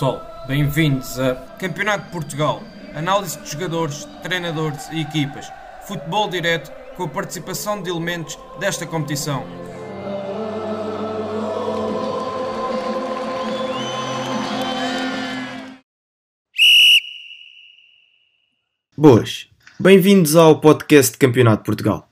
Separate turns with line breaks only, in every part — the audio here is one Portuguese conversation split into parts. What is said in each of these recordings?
Pessoal, bem-vindos a Campeonato de Portugal, análise de jogadores, treinadores e equipas, futebol direto com a participação de elementos desta competição.
Boas, bem-vindos ao podcast de Campeonato de Portugal.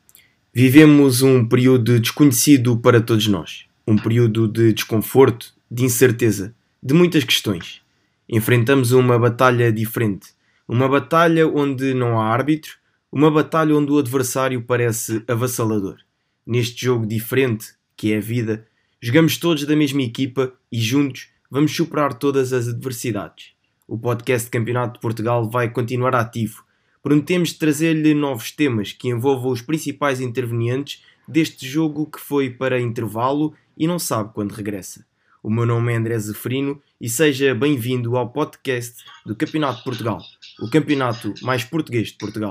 Vivemos um período desconhecido para todos nós, um período de desconforto, de incerteza, de muitas questões. Enfrentamos uma batalha diferente, uma batalha onde não há árbitro, uma batalha onde o adversário parece avassalador. Neste jogo diferente, que é a vida, jogamos todos da mesma equipa e juntos vamos superar todas as adversidades. O podcast de Campeonato de Portugal vai continuar ativo. Prometemos trazer-lhe novos temas que envolvam os principais intervenientes deste jogo que foi para intervalo e não sabe quando regressa. O meu nome é André Zeferino e seja bem-vindo ao podcast do Campeonato de Portugal, o campeonato mais português de Portugal.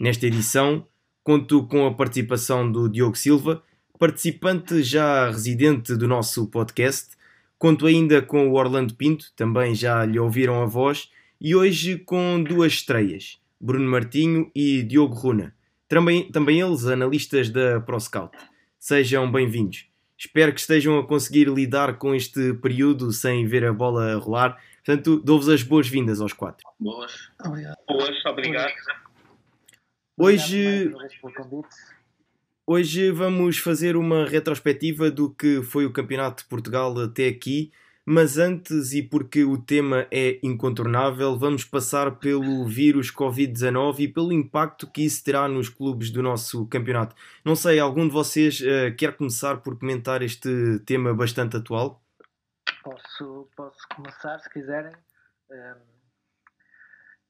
Nesta edição, conto com a participação do Diogo Silva, participante já residente do nosso podcast. Conto ainda com o Orlando Pinto, também já lhe ouviram a voz, e hoje com duas estreias, Bruno Martinho e Diogo Runa, também, também eles analistas da ProScout. Sejam bem-vindos. Espero que estejam a conseguir lidar com este período sem ver a bola rolar. Portanto, dou-vos as boas-vindas aos quatro.
Boas. Obrigado. Boas, obrigado.
Hoje, hoje vamos fazer uma retrospectiva do que foi o Campeonato de Portugal até aqui mas antes, e porque o tema é incontornável, vamos passar pelo vírus Covid-19 e pelo impacto que isso terá nos clubes do nosso campeonato. Não sei, algum de vocês uh, quer começar por comentar este tema bastante atual?
Posso, posso começar, se quiserem. Um,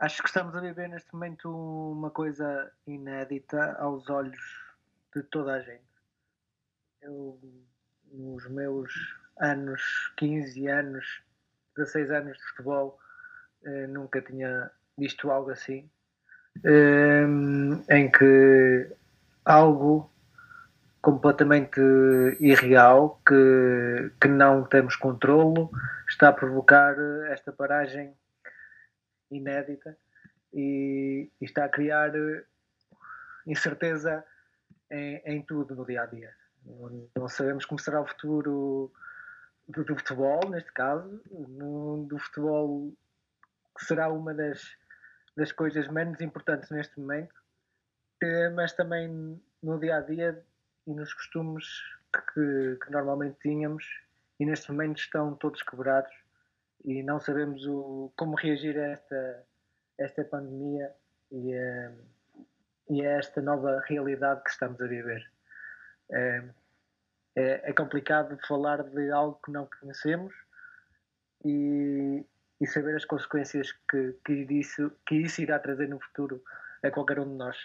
acho que estamos a viver neste momento uma coisa inédita aos olhos de toda a gente. Eu, nos meus anos, 15 anos, 16 anos de futebol, eh, nunca tinha visto algo assim, eh, em que algo completamente irreal, que, que não temos controlo, está a provocar esta paragem inédita e, e está a criar incerteza em, em, tudo no dia a dia. Não, não sabemos como será o futuro do, do futebol, neste caso, no, do futebol que será uma das, das coisas menos importantes neste momento, mas também no dia a dia e nos costumes que, que, normalmente tínhamos e neste momento estão todos quebrados e não sabemos o, como reagir a esta, esta pandemia e a, e a esta nova realidade que estamos a viver. É, é, é complicado falar de algo que não conhecemos e, e saber as consequências que, que, isso, que isso irá trazer no futuro a qualquer um de nós.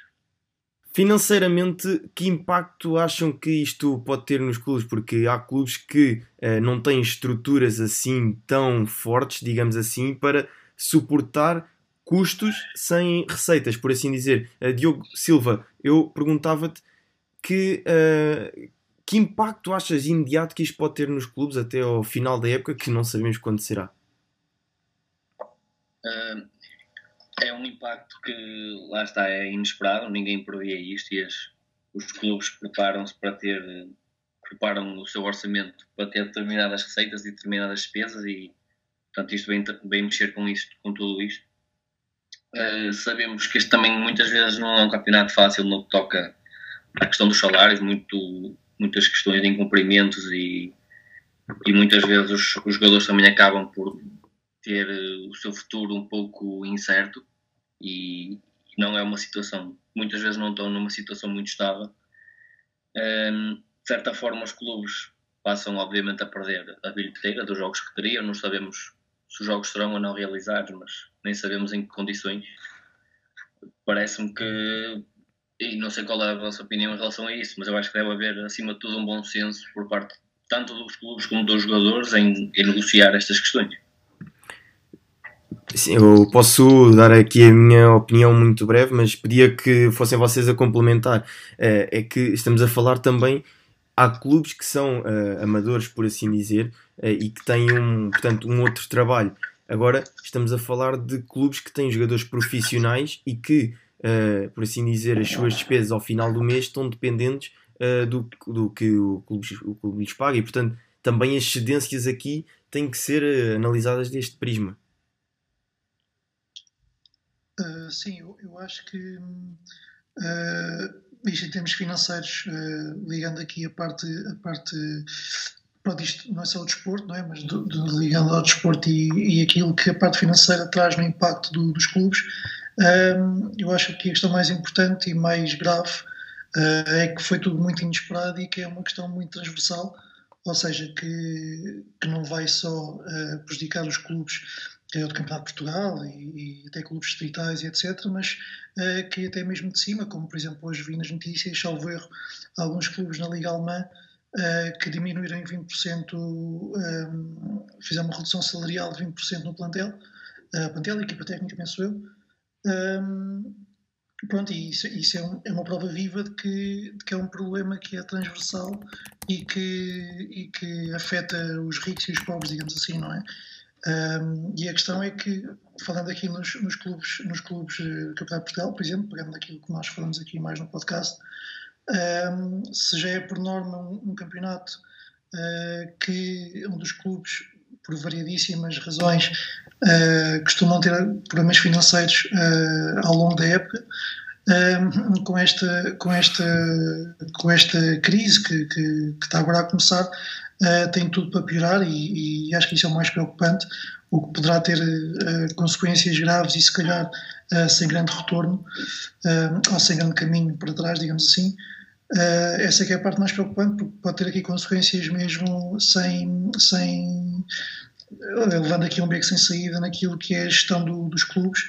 Financeiramente, que impacto acham que isto pode ter nos clubes? Porque há clubes que uh, não têm estruturas assim tão fortes, digamos assim, para suportar custos sem receitas, por assim dizer. Uh, Diogo Silva, eu perguntava-te que, uh, que impacto achas imediato que isto pode ter nos clubes até ao final da época, que não sabemos quando será?
É um impacto que, lá está, é inesperado, ninguém previa isto e as, os clubes preparam-se para ter, preparam o seu orçamento para ter determinadas receitas e determinadas despesas e, portanto, isto vem, vem mexer com isto, com tudo isto. Uh, sabemos que este também muitas vezes não é um campeonato fácil no que toca à questão dos salários, muito muitas questões de incumprimentos e, e muitas vezes os, os jogadores também acabam por ter eh, o seu futuro um pouco incerto e não é uma situação, muitas vezes não estão numa situação muito estável. De certa forma, os clubes passam, obviamente, a perder a bilheteira dos jogos que teriam. Não sabemos se os jogos serão ou não realizados, mas nem sabemos em que condições. Parece-me que e não sei qual é a vossa opinião em relação a isso, mas eu acho que deve haver, acima de tudo, um bom senso por parte tanto dos clubes como dos jogadores em, em negociar estas questões.
Sim, eu posso dar aqui a minha opinião muito breve, mas pedia que fossem vocês a complementar. É, é que estamos a falar também. Há clubes que são uh, amadores, por assim dizer, e que têm um, portanto, um outro trabalho. Agora estamos a falar de clubes que têm jogadores profissionais e que, por assim dizer, as suas despesas ao final do mês estão dependentes do, do que o clube, o clube lhes paga e, portanto, também as cedências aqui têm que ser analisadas deste prisma.
Uh, sim, eu, eu, acho que uh, isto em termos financeiros, uh, ligando aqui a parte, a parte pronto, isto não é só o desporto, não é? mas do, do, ligando ao desporto e, e, aquilo que a parte financeira traz no impacto do, dos clubes, eu acho que a questão mais importante e mais grave é que foi tudo muito inesperado e que é uma questão muito transversal, ou seja, que, que não vai só prejudicar os clubes que é do Campeonato de Portugal e, e até clubes distritais e etc., mas uh, que até mesmo de cima, como por exemplo hoje vi nas notícias, salvo erro, alguns clubes na Liga Alemã uh, que diminuíram em 20%, um, fizeram uma redução salarial de 20% no plantel, uh, plantel, equipa técnica, penso eu. Um, pronto, e isso, isso é, um, é, uma prova viva de que, de que, é um problema que é transversal e que, e que afeta os ricos e os pobres, digamos assim, não é? Um, e a questão é que, falando aqui nos, nos clubes, nos clubes do Campeonato de Portugal, por exemplo, pegando aquilo que nós falamos aqui mais no podcast, um, se já é por norma um, um campeonato uh, que um dos clubes, por variadíssimas razões, uh, costumam ter problemas financeiros uh, ao longo da época, com, esta, com, esta, com esta crise que, que, que está agora a começar, uh, tem tudo para piorar e, e, acho que isso é o mais preocupante, o que poderá ter uh, consequências graves e se calhar uh, sem grande retorno ou sem grande caminho para trás, digamos assim. essa é, é a parte mais preocupante porque pode ter aqui consequências mesmo sem, sem levando aqui um beco sem saída naquilo que é a gestão do, dos clubes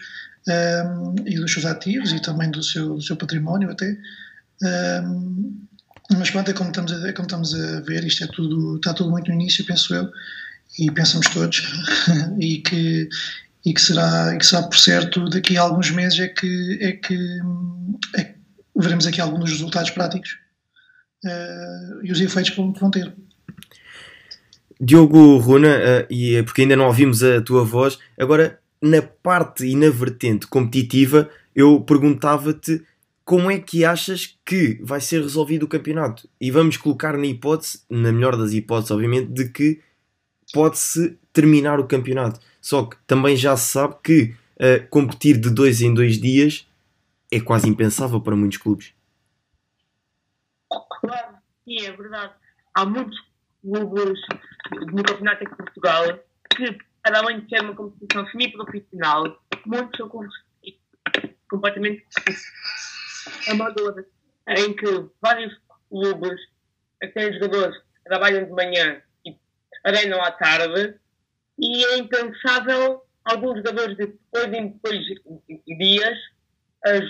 um, e dos seus ativos e também do seu, do seu património até. Um, mas pronto, é como, estamos a, é como estamos a ver, isto é tudo, está tudo muito no início, penso eu, e pensamos todos, e que, e que, será, que será por certo daqui a alguns meses é que, é que, é que veremos aqui alguns dos resultados práticos uh, e os efeitos que vão ter.
Diogo Runa, uh, e é porque ainda não ouvimos a tua voz, agora na parte e na vertente competitiva, eu perguntava-te como é que achas que vai ser resolvido o campeonato? E vamos colocar na hipótese, na melhor das hipóteses, obviamente, de que pode-se terminar o campeonato. Só que também já se sabe que uh, competir de dois em dois dias é quase impensável para muitos clubes.
Claro, sim, é verdade. Há muitos clubes no Campeonato de Portugal que, para além de ser uma competição semi-profissional, muitos são completamente amadora, em que vários clubes, até jogadores, trabalham de manhã e treinam à tarde, e é impensável alguns jogadores depois em depois dias as,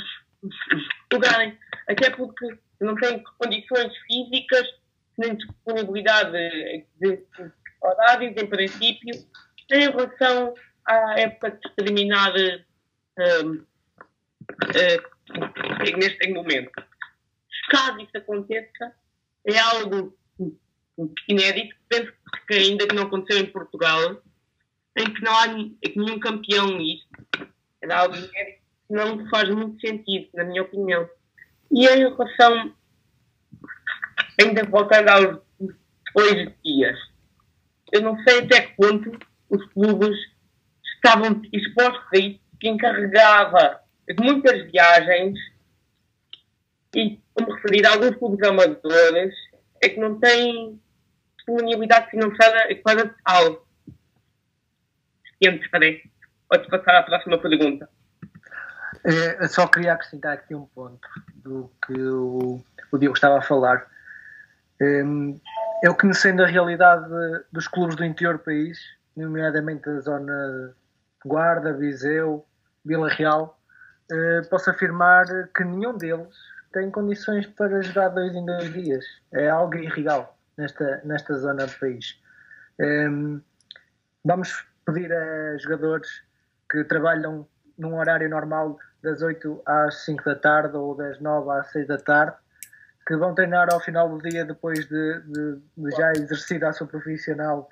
jogarem, até porque não têm condições físicas nem disponibilidade de, de horários, em princípio, em relação à época de terminar um, uh, neste momento. Caso isso aconteça, é algo inédito, penso que ainda não aconteceu em Portugal, em que não há nenhum campeão nisto. É algo inédito que não faz muito sentido, na minha opinião. E em relação, ainda voltando aos dois dias, eu não sei até que ponto os clubes estavam expostos a isso, que encarregava de muitas viagens e, como referir alguns clubes amadores, é que não têm disponibilidade financeira para tal. Entrarei. Pode passar à próxima pergunta.
É, só queria acrescentar aqui um ponto do que o, o Diogo estava a falar. Eu conhecendo a realidade dos clubes do interior do país, nomeadamente a zona Guarda, Viseu, Vila Real, uh, posso afirmar que nenhum deles tem condições para jogar dois em dois dias. É algo irreal nesta, nesta zona do país. Ehm, vamos pedir a jogadores que trabalham num horário normal das 8 às 5 da tarde ou das 9 às 6 da tarde, que vão treinar ao final do dia depois de, de, de já exercer a sua profissional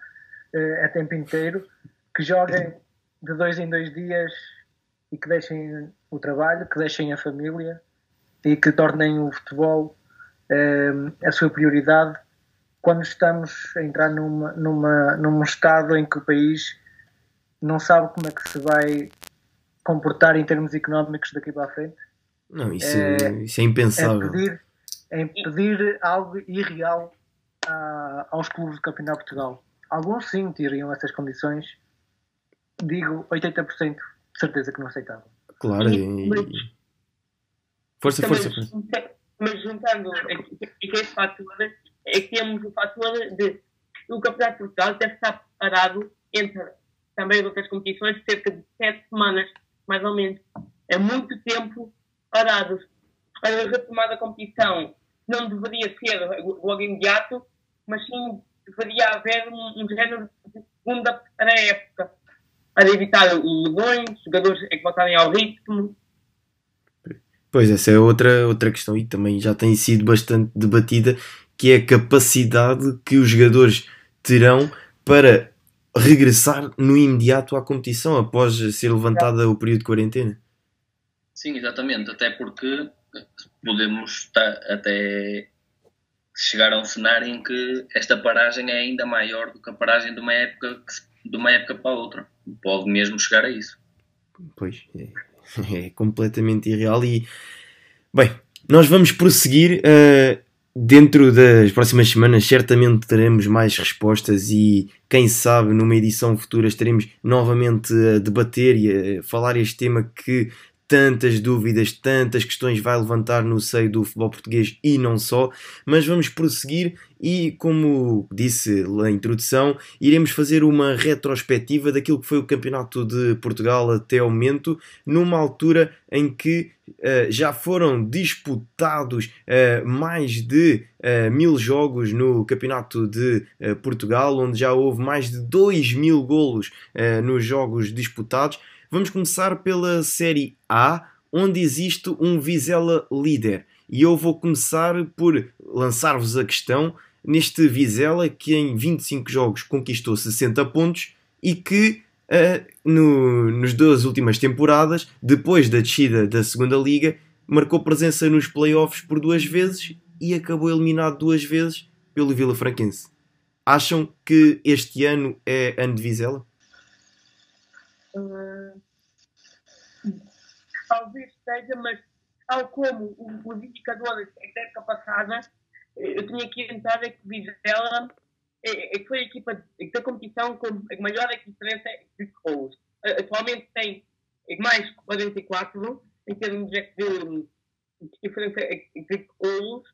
uh, a tempo inteiro, que joguem de dois em dois dias e que deixem o trabalho, que deixem a família e que tornem o futebol uh, a sua prioridade quando estamos a entrar numa, numa, num estado em que o país não sabe como é que se vai comportar em termos económicos daqui para a frente.
Não, isso é, isso é impensável.
É pedir, é pedir algo irreal a, aos clubes do Campeonato de Portugal. Alguns sim teriam essas condições. Digo 80% de certeza que não aceitavam.
Claro, e... Força, força,
força. Mas juntando aqui, esse fator, é que temos o fator de o Campeonato de Portugal deve estar parado entre também outras competições cerca de sete semanas, mais ou menos. É muito tempo parados. A retomada da competição não deveria ser logo imediato, mas sim deveria haver um, um género de segunda para a época, para evitar lesões, jogadores que voltarem ao ritmo.
Pois, essa é outra, outra questão e também já tem sido bastante debatida, que é a capacidade que os jogadores terão para regressar no imediato à competição após ser levantada o período de quarentena.
Sim, exatamente, até porque podemos estar até chegar a um cenário em que esta paragem é ainda maior do que a paragem de uma época de uma época para outra. Pode mesmo chegar a isso.
Pois é, é completamente irreal e bem, nós vamos prosseguir uh, dentro das próximas semanas certamente teremos mais respostas e quem sabe numa edição futura estaremos novamente a debater e a falar este tema que tantas dúvidas, tantas questões vai levantar no seio do futebol português e não só, mas vamos prosseguir e, como disse na introdução, iremos fazer uma retrospectiva daquilo que foi o Campeonato de Portugal até ao momento, numa altura em que uh, já foram disputados uh, mais de uh, mil jogos no Campeonato de Portugal, onde já houve mais de 2 mil golos nos jogos disputados. Vamos começar pela Série A, onde existe um Vizela líder. E eu vou começar por lançar-vos a questão neste Vizela que em 25 jogos conquistou 60 pontos e que uh, no, nos duas últimas temporadas, depois da descida da segunda liga, marcou presença nos playoffs por duas vezes e acabou eliminado duas vezes pelo Vila Franquense. Acham que este ano é ano de Vizela?
Uh, talvez seja, mas tal como os indicadores da época passada, eu tinha aqui entrar que Vizela é, é, foi a equipa da competição com a maior diferença de gols. Atualmente tem mais 44 em termos de, de diferença de gols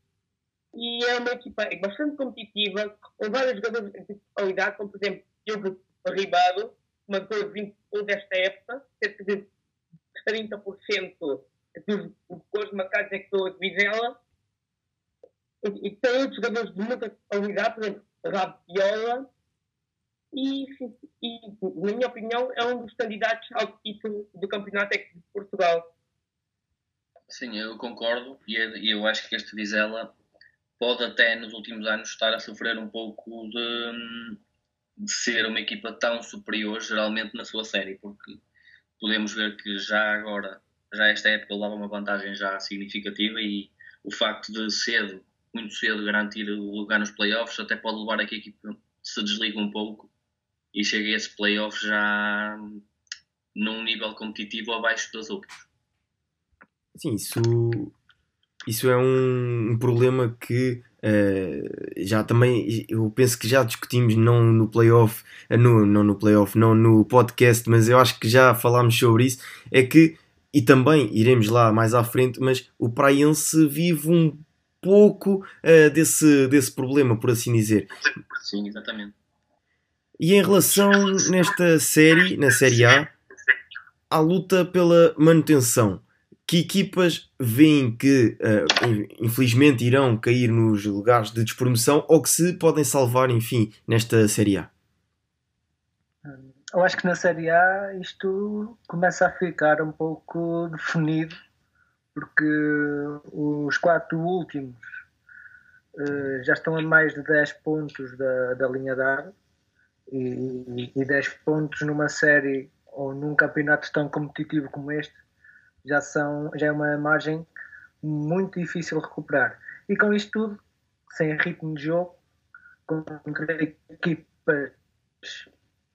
e é uma equipa bastante competitiva, com vários jogadores de qualidade, como por exemplo Diogo Ribeiro, marcou 20 gols desta época, cerca de 30% dos gols marcados é que estou de Vizela. E, e tem outros jogadores de muita qualidade, por exemplo, Rabiola. E, e, na minha opinião, é um dos candidatos ao título do Campeonato de Portugal.
Sim, eu concordo. E eu acho que este Vizela pode até nos últimos anos estar a sofrer um pouco de de ser uma equipa tão superior geralmente na sua série, porque podemos ver que já agora, já esta época leva uma vantagem já significativa e o facto de cedo, muito cedo, garantir o lugar nos playoffs até pode levar a que a equipa se desligue um pouco e chegue a esse playoff já num nível competitivo abaixo das outras.
Sim, isso, isso é um, um problema que Uh, já também, eu penso que já discutimos, não no playoff, uh, no, não no playoff, não no podcast, mas eu acho que já falámos sobre isso. É que, e também iremos lá mais à frente, mas o Praense vive um pouco uh, desse, desse problema, por assim dizer.
Sim, exatamente.
E em relação nesta série, na Série A, à luta pela manutenção que equipas veem que uh, infelizmente irão cair nos lugares de despromoção ou que se podem salvar, enfim, nesta Série A?
Eu acho que na Série A isto começa a ficar um pouco definido, porque os quatro últimos uh, já estão a mais de 10 pontos da, da linha de área E, e 10 pontos numa série ou num campeonato tão competitivo como este já, são, já é uma margem muito difícil de recuperar. E com isto tudo, sem ritmo de jogo, com equipas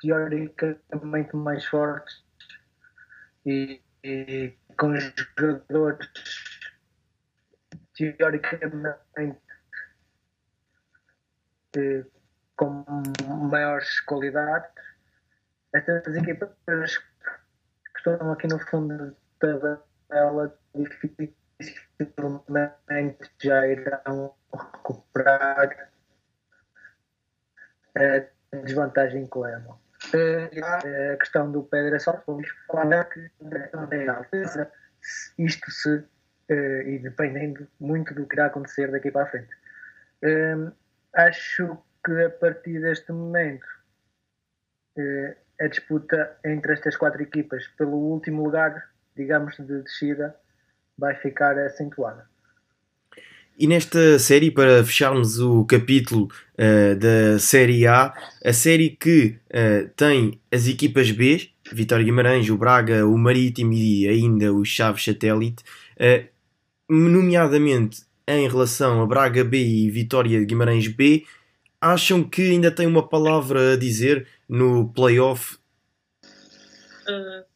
teoricamente mais fortes e, e com jogadores teoricamente eh, com maiores qualidades, estas equipas que estão aqui no fundo tabela dificilmente já irão recuperar a desvantagem que levam. Uh, a questão do Pedro é só falar que isto se e dependendo muito do que irá acontecer daqui para a frente. Acho que a partir deste momento a disputa entre estas quatro equipas pelo último lugar, digamos, de descida, vai ficar acentuada.
E nesta série, para fecharmos o capítulo uh, da Série A, a série que uh, tem as equipas B, Vitória Guimarães, o Braga, o Marítimo e ainda o Chaves Satélite, uh, nomeadamente em relação a Braga B e Vitória Guimarães B, acham que ainda tem uma palavra a dizer no playoff?
Uh,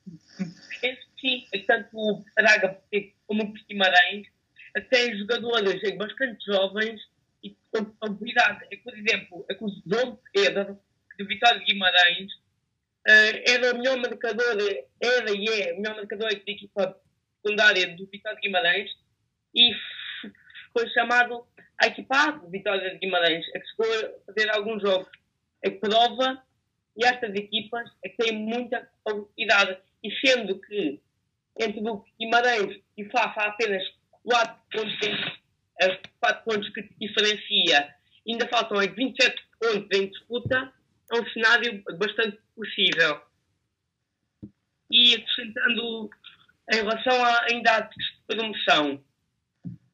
sim, tanto Braga como o Guimarães até jogadores bastante jovens e com habilidade. É, por exemplo, é que o João Pedro, de Vitória de Guimarães, uh, era o melhor marcador, era e é o melhor marcador da equipa secundária do Vitória de Guimarães e foi chamado a equipa de Vitória de Guimarães, é que chegou a fazer alguns jogos. É que prova e estas equipas é que têm muita qualidade. E sendo que entre o Guimarães e Fafa há apenas 4 pontos, em, 4 pontos que diferencia, ainda faltam 27 pontos em disputa, é um cenário bastante possível. E acrescentando em relação a, ainda à promoção,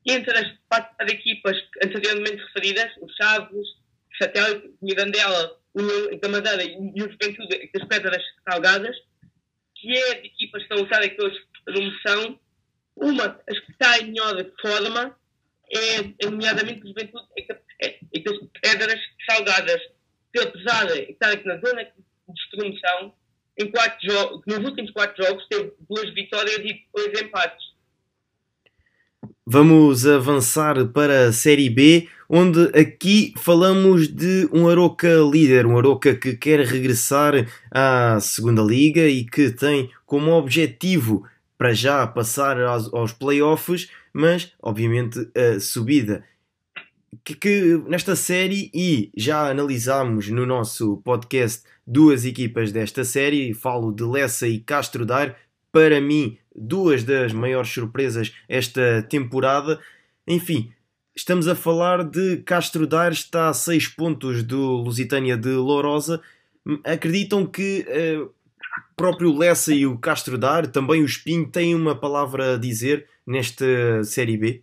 entre as quatro equipas anteriormente referidas, os Chaves, o Satélite, Mirandela, o da Madeira e o Juventude das Pedras Salgadas, é de equipas que estão a usar aqueles promoção, uma, as que está em melhor forma, é, é nomeadamente, juventude, é, é, é pedras salgadas, que apesar de estar aqui na zona de destruição, em quatro jogos, nos últimos quatro jogos teve duas vitórias e dois empates.
Vamos avançar para a Série B, onde aqui falamos de um Aroca líder, um Aroca que quer regressar à segunda liga e que tem como objetivo para já passar aos, aos playoffs, mas obviamente a subida. Que, que, nesta série, e já analisámos no nosso podcast duas equipas desta série, falo de Lessa e Castro Dar, para mim, duas das maiores surpresas esta temporada. Enfim, estamos a falar de Castro Dar, está a 6 pontos do Lusitânia de Lourosa. Acreditam que uh, próprio Lessa e o Castro Dar, também o Espinho, têm uma palavra a dizer nesta Série B?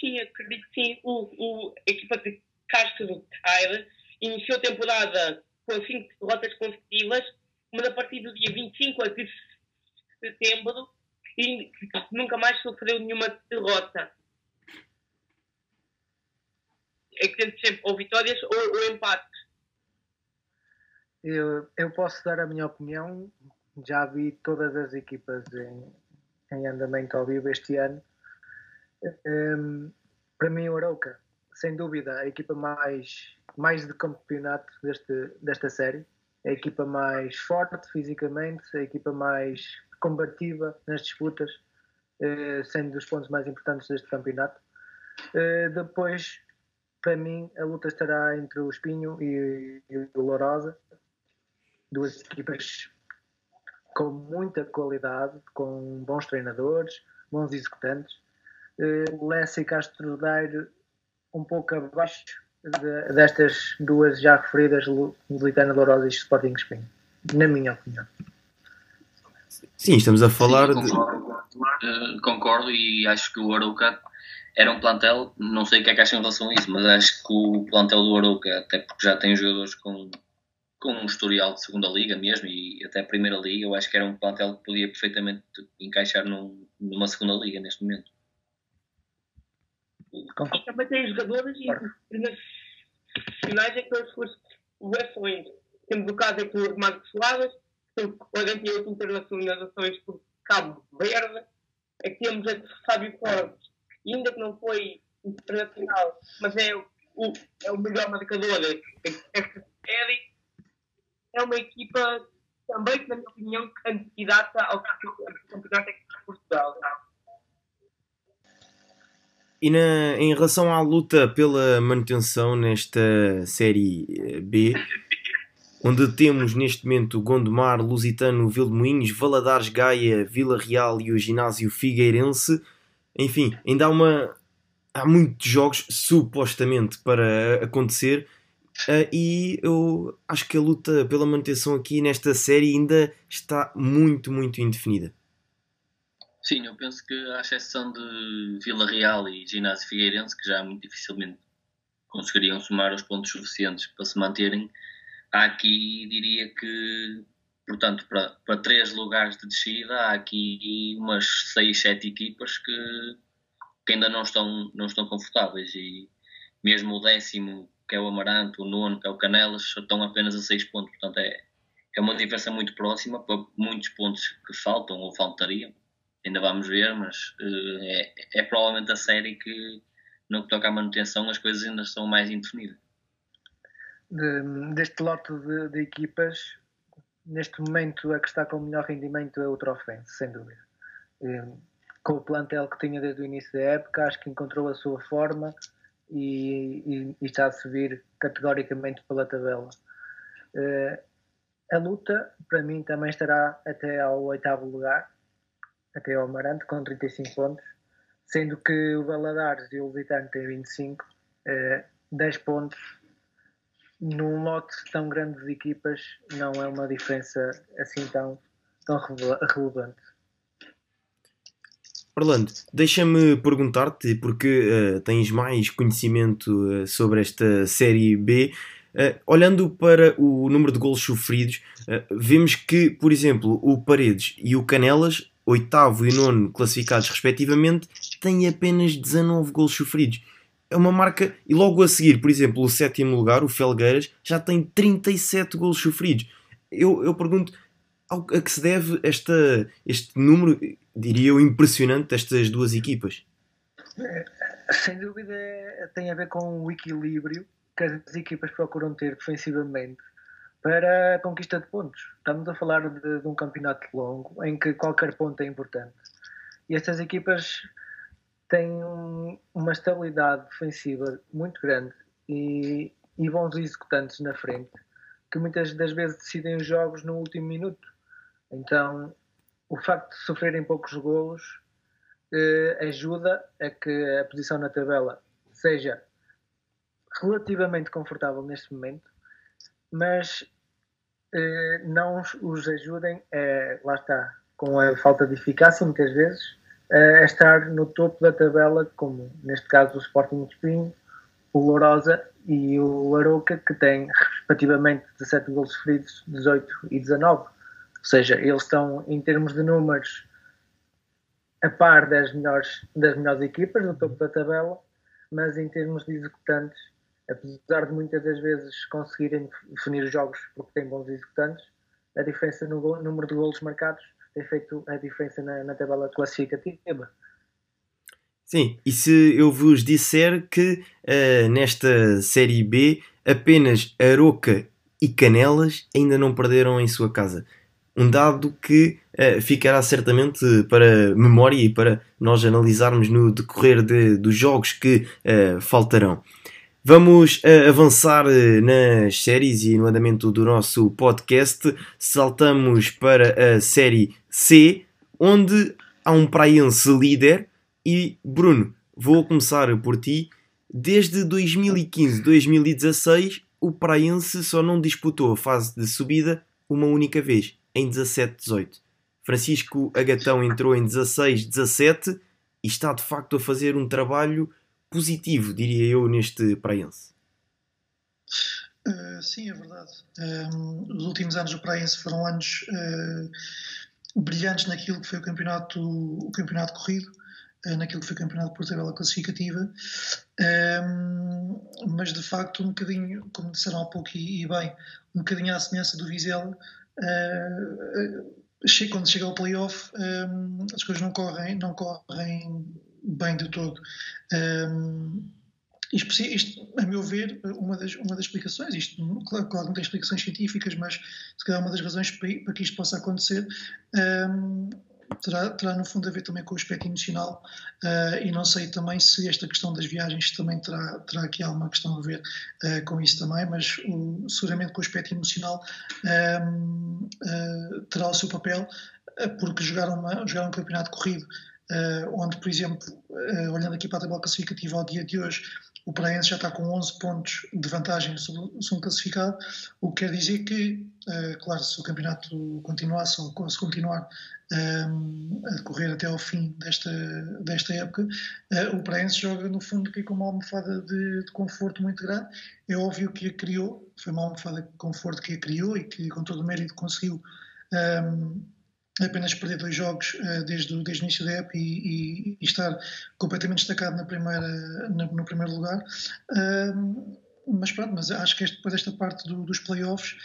Sim, acredito que sim. O, o, a equipa de Castro Dar iniciou a temporada com 5 derrotas consecutivas, uma da partida do dia 25 de setembro e nunca mais sofreu nenhuma derrota. É que tem sempre ou vitórias ou, ou empates.
Eu, eu posso dar a minha opinião. Já vi todas as equipas em, em andamento ao vivo este ano. Um, para mim, o Arauca, sem dúvida, a equipa mais, mais de campeonato deste, desta série. A equipa mais forte fisicamente, a equipa mais combativa nas disputas, uh, sendo dos pontos mais importantes deste campeonato. Uh, depois, para mim, a luta estará entre o Espinho e, o Lourosa duas equipas com muita qualidade, com bons treinadores, bons executantes. Uh, Lessa e Castro Daire um pouco abaixo de, destas duas já referidas, Lusitana Lourosa e Sporting Espinho, na minha opinião.
Sim, estamos a falar
Sim, concordo, de. Uh, concordo e acho que o Arouca era um plantel, não sei o que é que acham em relação a isso, mas acho que o plantel do Arouca, até porque já tem jogadores com, com um historial de segunda liga mesmo e até primeira liga, eu acho que era um plantel que podia perfeitamente encaixar num, numa segunda liga neste momento.
E também tem jogadores e os primeiros finais é que eles foram excelentes. Temos o caso aqui do Marcos Soares, que tem 48 internacionalizações por Cabo Verde. Aqui temos aqui Fábio Fortes, ainda que não foi internacional, mas é o, é o melhor marcador desta série. É uma equipa também que, na minha opinião, candidata ao campeonato de Portugal. Tá?
E na, em relação à luta pela manutenção nesta Série B, onde temos neste momento Gondomar, Lusitano, Vilmoinhos, Valadares, Gaia, Vila Real e o Ginásio Figueirense, enfim, ainda há uma. Há muitos jogos supostamente para acontecer uh, e eu acho que a luta pela manutenção aqui nesta série ainda está muito, muito indefinida.
Sim, eu penso que à exceção de Vila Real e Ginásio Figueirense, que já muito dificilmente conseguiriam somar os pontos suficientes para se manterem, há aqui, diria que, portanto, para, para três lugares de descida, há aqui umas seis, sete equipas que, que ainda não estão, não estão confortáveis. E mesmo o décimo, que é o Amaranto, o nono, que é o Canelas, estão apenas a seis pontos, portanto é, é uma diferença muito próxima para muitos pontos que faltam ou faltariam. Ainda vamos ver, mas uh, é, é, provavelmente a série que, no que toca à manutenção, as coisas ainda são mais indefinidas.
De, deste lote de, de, equipas, neste momento a que está com o melhor rendimento é o Trofense, sem dúvida. Com o plantel que tinha desde o início da época, acho que encontrou a sua forma e, e, e está a subir categoricamente pela tabela. A luta, para mim, também estará até ao oitavo lugar, até ao Amarante, com 35 pontos, sendo que o Valadares e o Lusitano têm 25, eh, 10 pontos. Num lote tão grande de equipas, não é uma diferença assim tão, tão relevante.
Orlando, deixa-me perguntar-te, porque uh, tens mais conhecimento uh, sobre esta Série B. Uh, olhando para o número de gols sofridos, vemos que, por exemplo, o Paredes e o Canelas oitavo e nono classificados respectivamente, têm apenas 19 gols sofridos. É uma marca, e logo a seguir, por exemplo, o sétimo lugar, o Felgueiras, já tem 37 gols sofridos. Eu, eu pergunto a que se deve esta, este número, diria eu, impressionante destas duas equipas?
Sem dúvida tem a ver com o equilíbrio que as equipas procuram ter defensivamente para a conquista de pontos. Estamos a falar de, de, um campeonato longo em que qualquer ponto é importante. E estas equipas têm um, uma estabilidade defensiva muito grande e, e, bons executantes na frente, que muitas das vezes decidem os jogos no último minuto. Então, o facto de sofrerem poucos golos eh, ajuda a que a posição na tabela seja relativamente confortável neste momento mas eh, não os ajudem, eh, lá está, com a falta de eficácia muitas vezes, a estar no topo da tabela, como neste caso o Sporting de Espinho, o Lourosa e o Arouca, que têm respectivamente 17 gols sofridos, 18 e 19. Ou seja, eles estão, em termos de números, a par das melhores, das melhores equipas do topo da tabela, mas em termos de executantes apesar de muitas das vezes conseguirem definir os jogos porque têm bons executantes, a diferença no número de golos marcados tem feito a diferença na, na tabela classificativa.
Sim, e se eu vos disser que uh, nesta Série B apenas Aroca e Canelas ainda não perderam em sua casa. Um dado que uh, ficará certamente para memória e para nós analisarmos no decorrer de, dos jogos que uh, faltarão. Vamos avançar nas séries e no andamento do nosso podcast. Saltamos para a série C, onde há um praiense líder. E Bruno, vou começar por ti. Desde 2015-2016, o praiense só não disputou a fase de subida uma única vez, em 17-18. Francisco Agatão entrou em 16-17 e está de facto a fazer um trabalho positivo, diria eu, neste Praense.
Uh, sim, é verdade. Um, os últimos anos do Praense foram anos uh, brilhantes naquilo que foi o campeonato, o campeonato corrido, uh, naquilo que foi o campeonato por tabela classificativa, um, mas de facto um bocadinho, como disseram há pouco e, bem, um bocadinho à semelhança do Vizela, quando chega ao playoff um, as coisas não correm, não correm bem de todo. Um, isto, isto, a meu ver, uma das, uma das explicações, isto, claro, claro, não tem explicações científicas, mas se calhar uma das razões para, que isto possa acontecer um, terá, terá, no fundo a ver também com o aspecto emocional uh, e não sei também se esta questão das viagens também terá, terá aqui alguma questão a ver uh, com isso também, mas o, seguramente com o aspecto emocional um, uh, ah, terá o seu papel, porque jogar, uma, jogar um campeonato corrido onde, por exemplo, olhando aqui para a tabela classificativa ao dia de hoje, o Praense já está com 11 pontos de vantagem sobre o segundo classificado, o que quer dizer que, uh, claro, se o campeonato continuasse ou se continuar a correr até ao fim desta, desta época, o Praense joga no fundo aqui com uma almofada de, de, conforto muito grande. É óbvio que a criou, foi uma almofada de conforto que a criou e que com todo o mérito conseguiu um, apenas perder dois jogos uh, desde, desde o início da época e, e, e, estar completamente destacado na primeira, na, no primeiro lugar. Mas pronto, mas acho que este, depois esta parte do, dos playoffs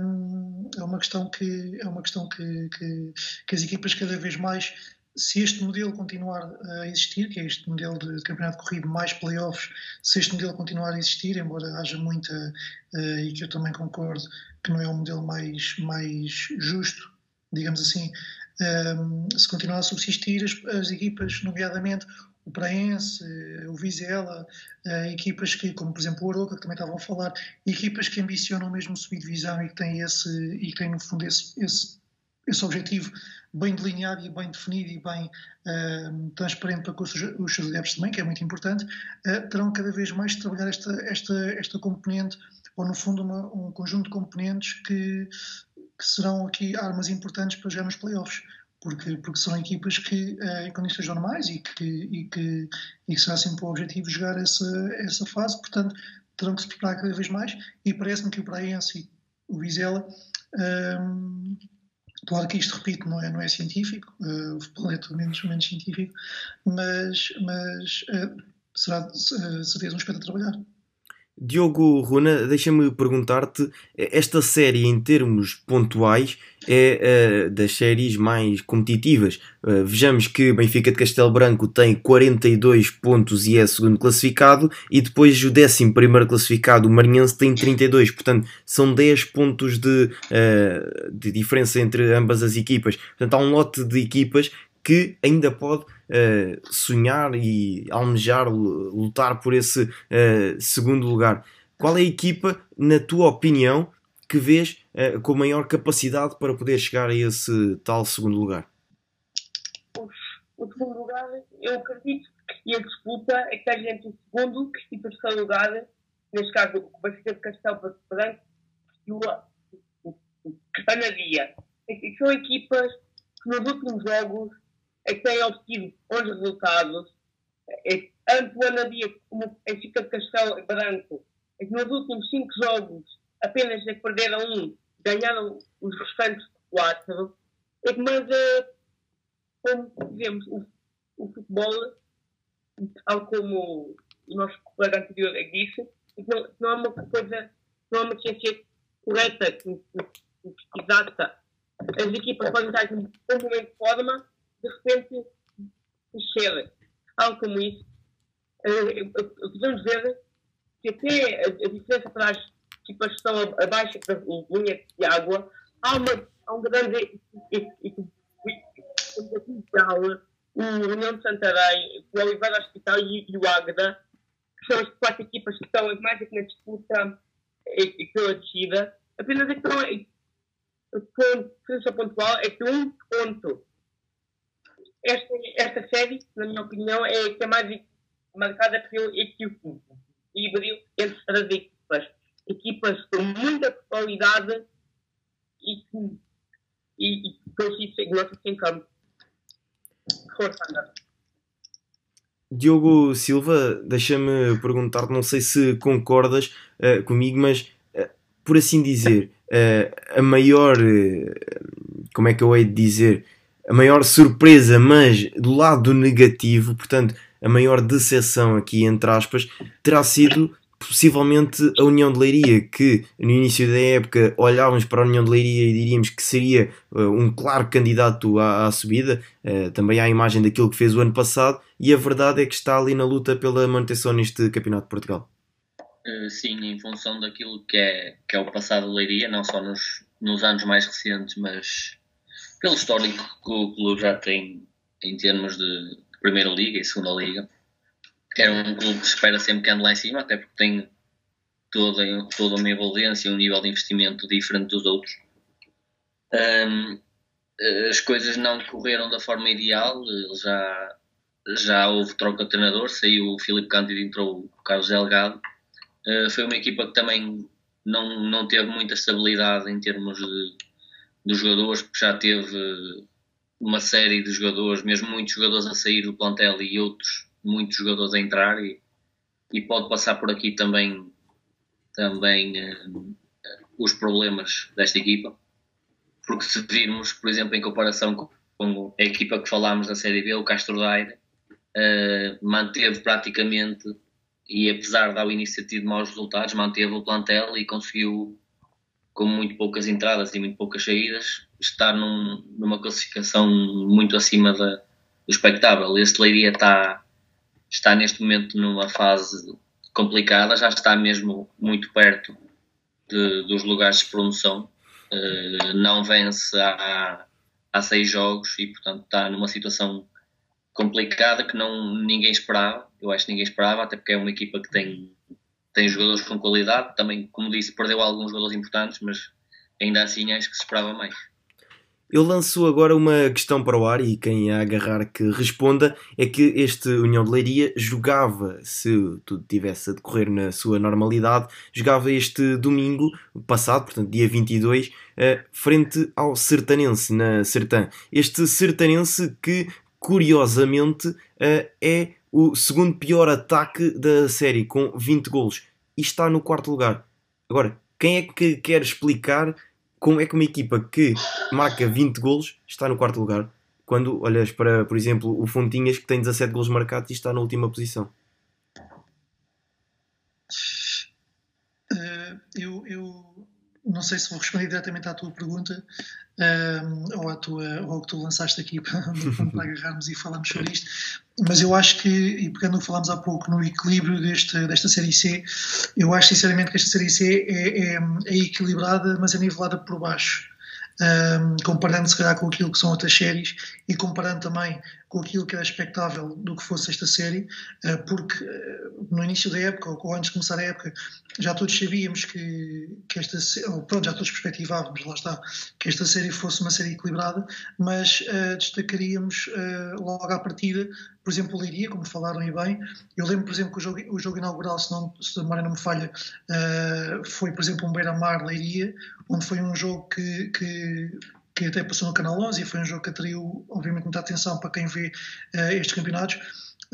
um, é uma questão que é uma questão que, que, que, as equipas cada vez mais se este modelo continuar a existir, que é este modelo de, de campeonato corrido mais playoffs, se este modelo continuar a existir, embora haja muita uh, e que eu também concordo que não é um modelo mais mais justo digamos assim, um, se continuar a subsistir, as, as, equipas, nomeadamente o Praense, o Vizela, uh, equipas que, como por exemplo o Aroca, que também estavam a falar, equipas que ambicionam mesmo subir divisão e que têm, esse, e que têm no fundo esse, esse, esse objetivo bem delineado e bem definido e bem uh, transparente para com os, os seus adeptos também, que é muito importante, uh, terão cada vez mais de trabalhar esta, esta, esta componente, ou no fundo uma, um conjunto de componentes que que serão aqui armas importantes para jogar nos playoffs, porque, porque são equipas que, eh, em condições normais e que, e que, e que será sempre o objetivo jogar essa, essa fase, portanto, terão que se preparar cada vez mais. E parece-me que o Praense o Vizela. Um, Claro que isto, repito, não é, não é científico, uh, tudo menos, menos científico, mas, mas uh, será uh, certeza um espeto a trabalhar.
Diogo Runa, deixa-me perguntar-te: esta série, em termos pontuais, é uh, das séries mais competitivas. Uh, vejamos que Benfica de Castelo Branco tem 42 pontos e é segundo classificado, e depois o 11 classificado, o Marinhense, tem 32. Portanto, são 10 pontos de, uh, de diferença entre ambas as equipas. Portanto, há um lote de equipas que ainda pode uh, sonhar e almejar, lutar por esse uh, segundo lugar. Qual é a equipa, na tua opinião, que vês uh, com maior capacidade para poder chegar a esse tal segundo lugar?
O segundo lugar, eu acredito que a disputa é que está entre o segundo e o terceiro lugar, neste caso o Benfica de Castelo Branco e o Canadia. São equipas que nos últimos jogos é que têm obtido bons resultados. É, tanto o Anadia como o Benfica de Castelo Branco, é que nos últimos cinco jogos apenas é perderam um, ganharam os restantes quatro. É que, mas, é, como dizemos, o, o futebol, tal como o nosso colega anterior disse, é não, não é uma coisa, não é uma ciência correta, exata. As equipas podem estar em um momento de forma de repente mexer. Algo como isso. Uh, podemos ver que até a, diferença para as equipas que estão abaixo da linha de água, há, uma, há um grande potencial. O União de Santarém, o Oliveira Hospital e, e o Águeda, que são as quatro equipas que estão mais aqui na disputa e, e pela descida. Apenas a questão é, a diferença pontual é que um ponto esta, esta série, na minha opinião, é que é mais marcada pelo equilíbrio entre as equipas. Equipas com muita qualidade e que e, e consiste nosso em campo. Força, André.
Diogo Silva, deixa-me perguntar, não sei se concordas uh, comigo, mas uh, por assim dizer, uh, a maior, como é que eu hei de dizer, a maior surpresa, mas do lado negativo, portanto, a maior decepção aqui, entre aspas, terá sido possivelmente a União de Leiria, que no início da época olhávamos para a União de Leiria e diríamos que seria uh, um claro candidato à, à subida, uh, também à imagem daquilo que fez o ano passado, e a verdade é que está ali na luta pela manutenção neste Campeonato de Portugal.
Uh, sim, em função daquilo que é, que é o passado de Leiria, não só nos, nos anos mais recentes, mas pelo histórico que o clube já tem em termos de Primeira Liga e Segunda Liga era um clube que se espera sempre que ande lá em cima, até porque tem toda, toda uma envolvência, um nível de investimento diferente dos outros. Um, as coisas não correram da forma ideal, já, já houve troca de treinador, saiu o Filipe Cândido e entrou o Carlos Delgado. Uh, foi uma equipa que também não, não teve muita estabilidade em termos de, de jogadores, porque já teve uma série de jogadores, mesmo muitos jogadores a sair do plantel e outros muitos jogadores a entrar e, e pode passar por aqui também, também uh, os problemas desta equipa. Porque se virmos, por exemplo, em comparação com, com a equipa que falámos da Série B, o Castro Daire, uh, manteve praticamente, e apesar de ao início ter tido maus resultados, manteve o plantel e conseguiu, com muito poucas entradas e muito poucas saídas, estar num, numa classificação muito acima da, do expectável. Este Leiria está está neste momento numa fase complicada, já está mesmo muito perto de, dos lugares de promoção. Uh, não vence há, há seis jogos e, portanto, está numa situação complicada que não, ninguém esperava. Eu acho que ninguém esperava, até porque é uma equipa que tem, tem jogadores com qualidade. Também, como disse, perdeu alguns jogadores importantes, mas ainda assim acho que se esperava mais.
Eu lanço agora uma questão para o ar e quem a agarrar que responda é que este União de Leiria jogava, se tudo tivesse a decorrer na sua normalidade, jogava este domingo passado, portanto dia 22, eh, frente ao Sertanense, na Sertã. Este Sertanense que, curiosamente, eh, é o segundo pior ataque da série, com 20 golos, e está no quarto lugar. Agora, quem é que quer explicar como é que uma equipa que marca 20 golos está no quarto lugar, quando olhas para, por exemplo, o Fontinhas que tem 17 golos marcados e está na última posição?
Uh, eu, eu não sei se vou responder diretamente à tua pergunta uh, ou, à tua, ou ao que tu lançaste aqui para, para agarrarmos e falarmos sobre isto, mas eu acho que, e pegando o que falámos há pouco no equilíbrio deste, desta Série C, eu acho sinceramente que esta Série C é, é, é equilibrada, mas é nivelada por baixo. Um, comparando se calhar com aquilo que são outras séries e comparando também com aquilo que era expectável do que fosse esta série, uh, porque uh, no início da época, ou antes de começar a época, já todos sabíamos que, que esta ou pronto, já todos perspectivávamos, lá está, que esta série fosse uma série equilibrada, mas uh, destacaríamos logo à partida por exemplo, o Leiria, como falaram e bem. Eu lembro, por exemplo, que o jogo, o jogo inaugural, se, não, se a memória não me falha, uh, foi, por exemplo, um Beira-Mar-Leiria, onde foi um jogo que, que, que, até passou no Canal 11 e foi um jogo que atraiu, obviamente, muita atenção para quem vê uh, estes campeonatos.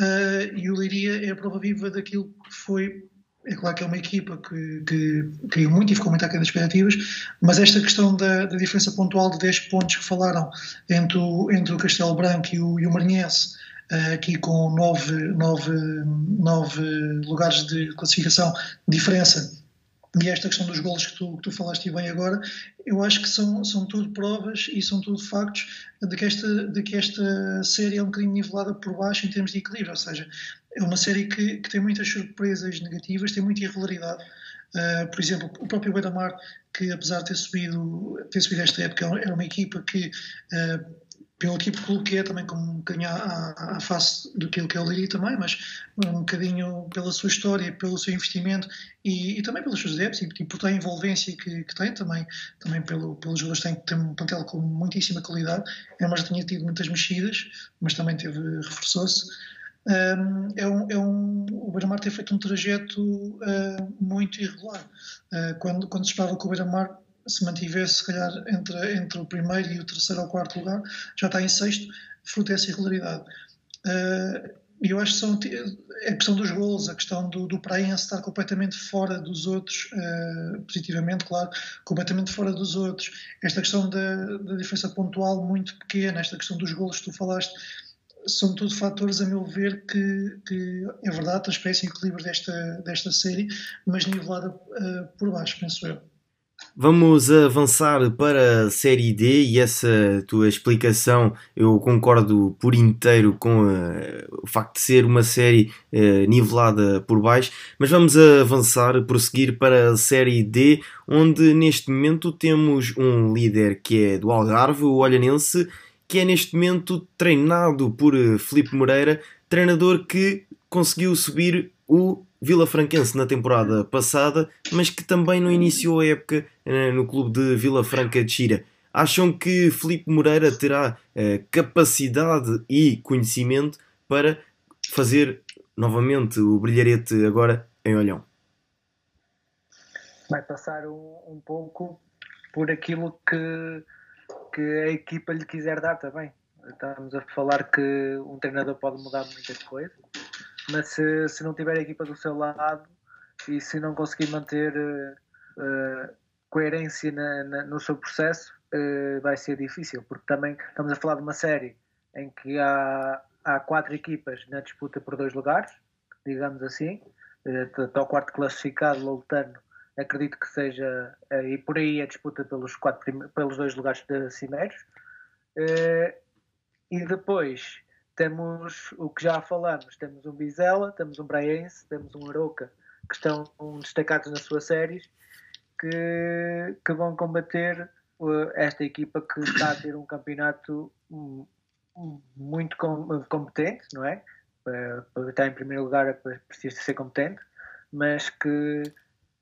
Uh, e o Leiria é a prova viva daquilo que foi é claro que é uma equipa que, que caiu muito e ficou muito aquém das expectativas, mas esta questão da, da, diferença pontual de 10 pontos que falaram entre o, entre o Castelo Branco e o, e o Marinhense, aqui com nove, nove, nove lugares de classificação de diferença e esta questão dos golos que tu, que tu falaste bem agora, eu acho que são, são tudo provas e são tudo factos de que, esta, de que esta série é um bocadinho nivelada por baixo em termos de equilíbrio, ou seja, é uma série que, que tem muitas surpresas negativas, tem muita irregularidade. Uh, por exemplo, o próprio Beira-Mar, que apesar de ter subido, ter subido esta época, era uma equipa que uh, pelo tipo que é, também como um bocadinho à, à, face do que é o Leiria também, mas um bocadinho pela sua história, pelo seu investimento e, e também pelos seus adeptos e, e por toda a envolvência que, que, tem, também, também pelo, pelos jogadores têm, tem um plantel com muitíssima qualidade. É já tinha tido muitas mexidas, mas também teve, reforçou-se. Um, é um, é um, o Beira-Mar tem feito um trajeto uh, muito irregular. Uh, quando, quando se esperava que o Beira-Mar se mantivesse, se calhar, entre, entre o primeiro e o terceiro ou quarto lugar, já está em sexto, fruto dessa irregularidade. E eu acho que são a questão dos gols, a questão do, do Praense estar completamente fora dos outros, uh, positivamente, claro, completamente fora dos outros, esta questão da, da, diferença pontual muito pequena, esta questão dos gols que tu falaste, são tudo fatores, a meu ver, que, que é verdade, a espécie equilíbrio desta, desta série, mas nivelada uh, por baixo, penso eu.
Vamos avançar para a Série D e essa tua explicação eu concordo por inteiro com uh, o facto de ser uma série uh, nivelada por baixo, mas vamos avançar, prosseguir para a Série D, onde neste momento temos um líder que é do Algarve, o Olhanense, que é neste momento treinado por uh, Felipe Moreira, treinador que conseguiu subir o Vila Franquense na temporada passada, mas que também não iniciou a época eh, no clube de Vila Franca de Xira. Acham que Felipe Moreira terá eh, capacidade e conhecimento para fazer novamente o brilharete agora em Olhão?
Vai passar um, um pouco por aquilo que, que a equipa lhe quiser dar também. Estamos a falar que um treinador pode mudar muita coisa mas se, se não tiver a equipa do seu lado e se não conseguir manter uh, coerência na, na, no seu processo, uh, vai ser difícil, porque também estamos a falar de uma série em que há, há quatro equipas na disputa por dois lugares, digamos assim, uh, até o quarto classificado, Loutano, acredito que seja, e por aí a disputa pelos, quatro, pelos dois lugares de cimeiros. e depois temos o que já falamos, temos um Bizela, temos um Braense, temos um Aroca, que estão destacados nas suas séries, que, que vão combater uh, esta equipa que está a ter um campeonato muito competente, não é? Para estar em primeiro lugar é precisa ser competente, mas que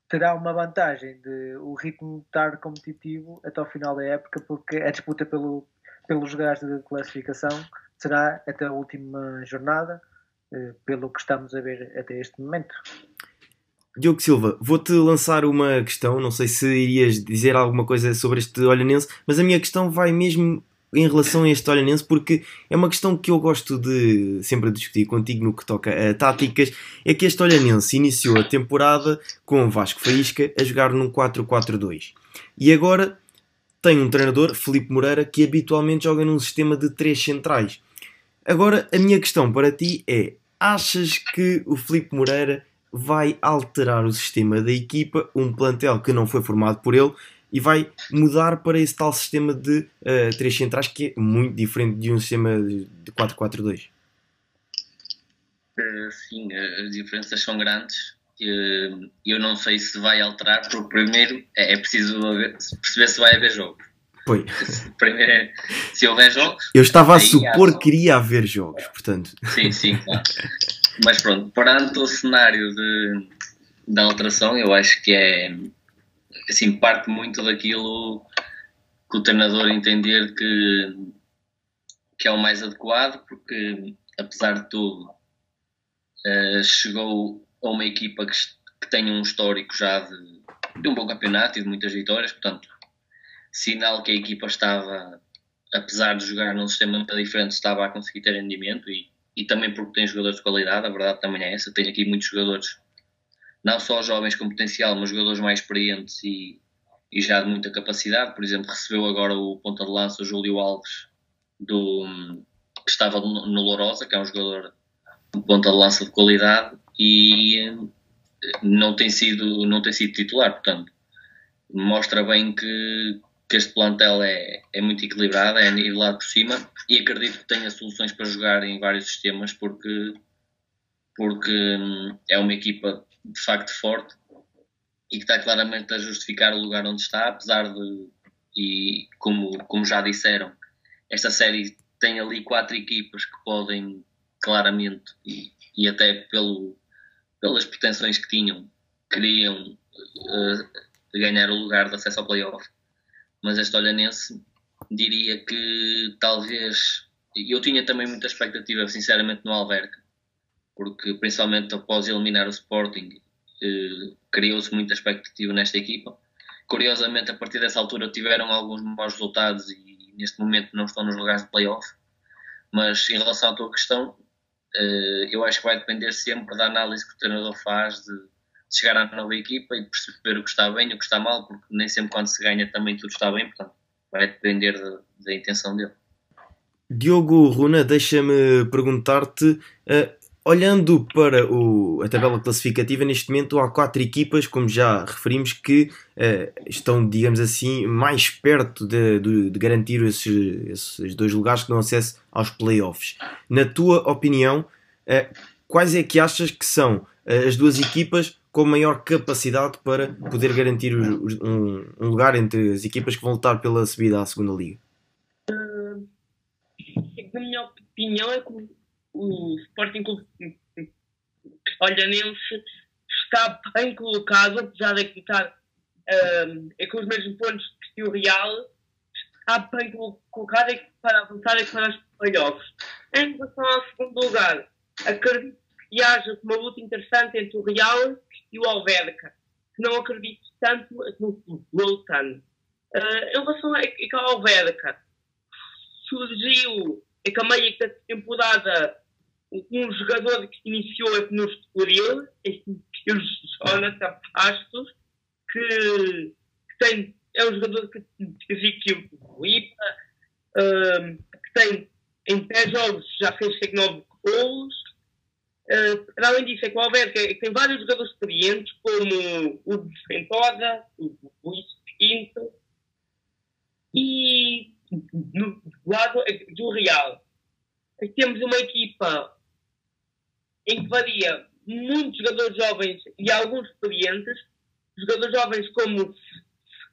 terá uma vantagem de o ritmo estar competitivo até ao final da época, porque a disputa pelo, pelos lugares de classificação será até a última jornada, eh, pelo que estamos a ver até este momento.
Diogo Silva, vou-te lançar uma questão, não sei se irias dizer alguma coisa sobre este Olhanense, mas a minha questão vai mesmo em relação a este Olhanense, porque é uma questão que eu gosto de sempre discutir contigo no que toca a táticas, é que este Olhanense iniciou a temporada com Vasco Faísca a jogar num 4-4-2. E agora tem um treinador, Felipe Moreira, que habitualmente joga num sistema de três centrais. Agora, a minha questão para ti é: achas que o Felipe Moreira vai alterar o sistema da equipa, um plantel que não foi formado por ele, e vai mudar para esse tal sistema de uh, três centrais que é muito diferente de um sistema de 4-4-2?
Uh, sim, as diferenças são grandes. Eu não sei se vai alterar, porque primeiro é, é preciso perceber se vai haver jogos. É, se houver jogos.
Eu estava a supor que iria haver jogos, portanto.
Sim, sim, claro. Mas pronto, perante o cenário de, da alteração, eu acho que é. Assim, parte muito daquilo que o treinador entender que, que é o mais adequado, porque apesar de tudo, uh, chegou a uma equipa que, que tem um histórico já de, de um bom campeonato e de muitas vitórias, portanto sinal que a equipa estava, apesar de jogar num sistema muito diferente, estava a conseguir ter rendimento e, e também porque tem jogadores de qualidade, a verdade também é essa. Tenho aqui muitos jogadores, não só jovens com potencial, mas jogadores mais experientes e, e já de muita capacidade. Por exemplo, recebeu agora o ponta de lança, Júlio Alves, do, que estava no, no Lourosa, que é um jogador de ponta de lança de qualidade e eh, não tem sido, não tem sido titular, portanto mostra bem que, que este plantel é, é muito equilibrado, é nivelado por cima e acredito que tenha soluções para jogar em vários sistemas porque, porque é uma equipa de facto forte e que está claramente a justificar o lugar onde está, apesar de, e como, como já disseram, esta série tem ali quatro equipas que podem claramente e, e até pelo, pelas pretensões que tinham, queriam uh, ganhar o lugar de acesso ao playoff mas este Olhanense diria que talvez. Eu tinha também muita expectativa, sinceramente, no Alverca, porque principalmente após eliminar o Sporting, eh, criou-se muita expectativa nesta equipa. Curiosamente, a partir dessa altura tiveram alguns maus resultados e neste momento não estão nos lugares de playoff. Mas em relação à tua questão, Uh, eu acho que vai depender sempre da análise que o treinador faz de chegar à nova equipa e perceber o que está bem e o que está mal, porque nem sempre quando se ganha também tudo está bem, portanto vai depender de, da intenção dele.
Diogo Runa, deixa-me perguntar-te, uh, olhando para o, a tabela classificativa, neste momento há quatro equipas, como já referimos, que uh, estão, digamos assim, mais perto de, de, de garantir esses, esses, dois lugares que dão acesso aos playoffs. Na tua opinião, uh, quais é que achas que são as duas equipas com maior capacidade para poder garantir um, um, lugar entre as equipas que vão lutar pela subida à segunda liga?
Uh, na minha opinião é que o Sporting Clube Olhanense está bem colocado, apesar de estar uh, é com os mesmos pontos que o Real, está bem colocado para avançar e para os playoffs. Em relação ao segundo lugar, acredito que haja uma luta interessante entre o Real e o Alverca, que não acredito tanto no Voltano. Uh, em relação a, a Alverca, surgiu é que a meia da temporada um jogador que iniciou no Estoril, o Jonathan Pastos, que, que, tem, é um jogador que existiu o IPA, um, que tem em 10 jogos já fez 9 gols, Uh, além disso, é que o Alberto tem vários jogadores experientes, como o Ventosa, o Luís Pinto, e no lado do Real, temos uma equipa em que varia muitos jogadores jovens e alguns experientes, jogadores jovens como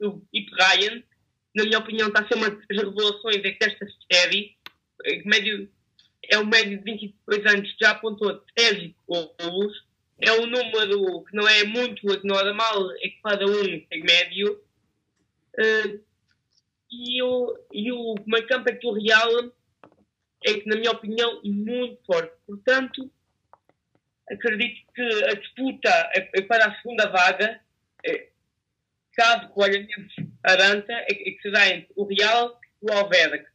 o Ip Ryan, na minha opinião, está a ser uma das revelações desta série, médio é um médio de 22 anos, já apontou 13 golos. É um número que não é muito normal, é que para um é médio. Uh, e o, e o meio campo é o Real é que, na minha opinião, muito forte. Portanto, acredito que a disputa é, é para a segunda vaga, é, caso o Olhanense aranta, é, é que será entre o Real e o Alverca.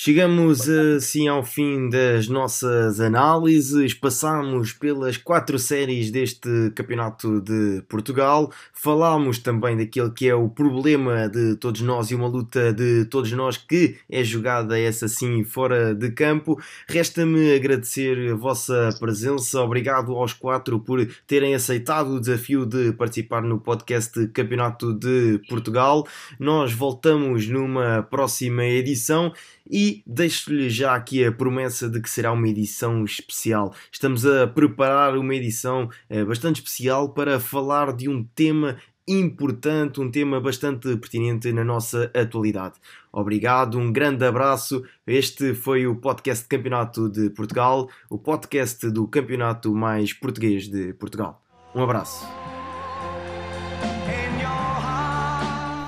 Chegamos assim ao fim das nossas análises, passamos pelas quatro séries deste Campeonato de Portugal, falámos também daquele que é o problema de todos nós e uma luta de todos nós que é jogada essa assim fora de campo. Resta-me agradecer a vossa presença, obrigado aos quatro por terem aceitado o desafio de participar no podcast Campeonato de Portugal. Nós voltamos numa próxima edição e deixo-lhe já aqui a promessa de que será uma edição especial. Estamos a preparar uma edição eh, bastante especial para falar de um tema importante, um tema bastante pertinente na nossa atualidade. Obrigado, um grande abraço. Este foi o podcast Campeonato de Portugal, o podcast do campeonato mais português de Portugal. Um abraço.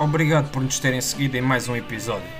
Obrigado por nos terem seguido em mais um episódio.